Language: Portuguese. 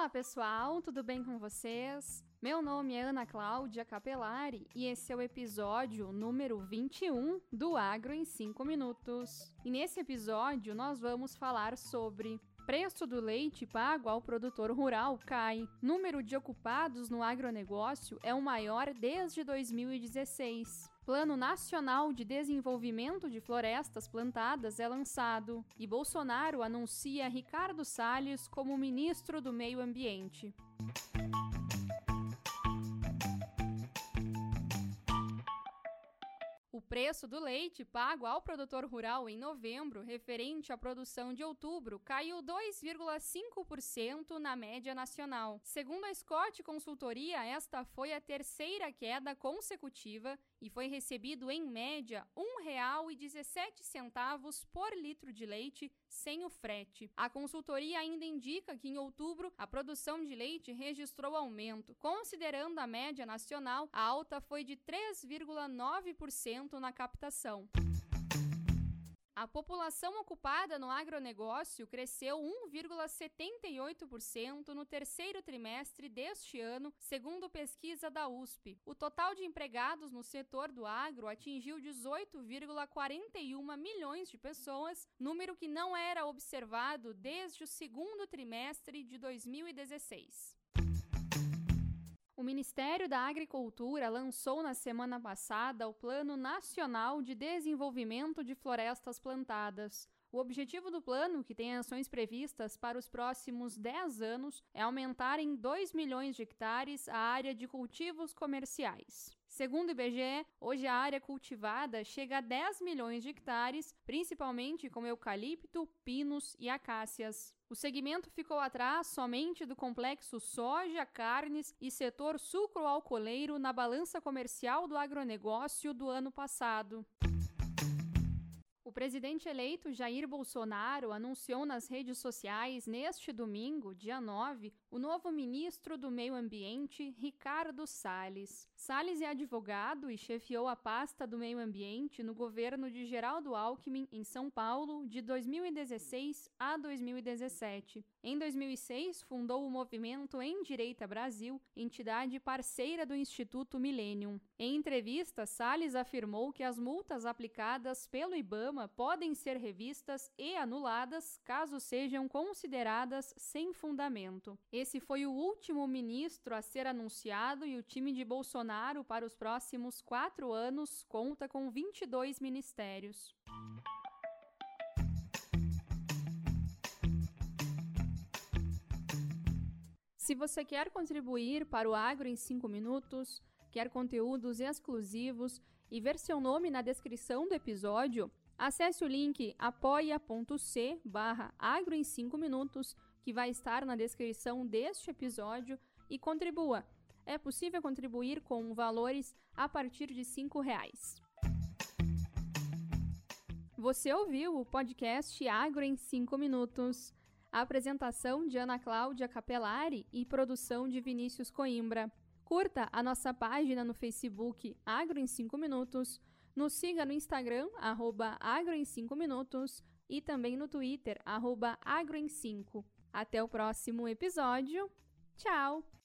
Olá pessoal, tudo bem com vocês? Meu nome é Ana Cláudia Capelari e esse é o episódio número 21 do Agro em 5 Minutos. E nesse episódio nós vamos falar sobre Preço do leite pago ao produtor rural cai. Número de ocupados no agronegócio é o maior desde 2016. Plano Nacional de Desenvolvimento de Florestas Plantadas é lançado e Bolsonaro anuncia Ricardo Salles como ministro do Meio Ambiente. Preço do leite pago ao produtor rural em novembro, referente à produção de outubro, caiu 2,5% na média nacional. Segundo a Scott Consultoria, esta foi a terceira queda consecutiva e foi recebido em média R$ 1,17 por litro de leite sem o frete. A consultoria ainda indica que em outubro a produção de leite registrou aumento. Considerando a média nacional, a alta foi de 3,9% na captação. A população ocupada no agronegócio cresceu 1,78% no terceiro trimestre deste ano, segundo pesquisa da USP. O total de empregados no setor do agro atingiu 18,41 milhões de pessoas, número que não era observado desde o segundo trimestre de 2016. O Ministério da Agricultura lançou na semana passada o Plano Nacional de Desenvolvimento de Florestas Plantadas. O objetivo do plano, que tem ações previstas para os próximos 10 anos, é aumentar em 2 milhões de hectares a área de cultivos comerciais. Segundo o IBGE, hoje a área cultivada chega a 10 milhões de hectares, principalmente com eucalipto, pinos e acácias. O segmento ficou atrás somente do complexo soja, carnes e setor sucro-alcooleiro na balança comercial do agronegócio do ano passado. O presidente eleito Jair Bolsonaro anunciou nas redes sociais neste domingo, dia 9, o novo ministro do Meio Ambiente, Ricardo Salles. Salles é advogado e chefiou a pasta do Meio Ambiente no governo de Geraldo Alckmin em São Paulo de 2016 a 2017. Em 2006, fundou o movimento Em Direita Brasil, entidade parceira do Instituto Millennium. Em entrevista, Salles afirmou que as multas aplicadas pelo IBAMA podem ser revistas e anuladas caso sejam consideradas sem fundamento. Esse foi o último ministro a ser anunciado e o time de Bolsonaro para os próximos quatro anos conta com 22 ministérios. Se você quer contribuir para o Agro em 5 minutos, quer conteúdos exclusivos e ver seu nome na descrição do episódio, acesse o link apoia.c barra agro em 5 minutos, que vai estar na descrição deste episódio, e contribua. É possível contribuir com valores a partir de R$ reais. Você ouviu o podcast Agro em 5 minutos. A apresentação de Ana Cláudia Capelari e produção de Vinícius Coimbra. Curta a nossa página no Facebook Agro em 5 Minutos, nos siga no Instagram, arroba Agro em 5 Minutos e também no Twitter, arroba Agro em 5. Até o próximo episódio. Tchau!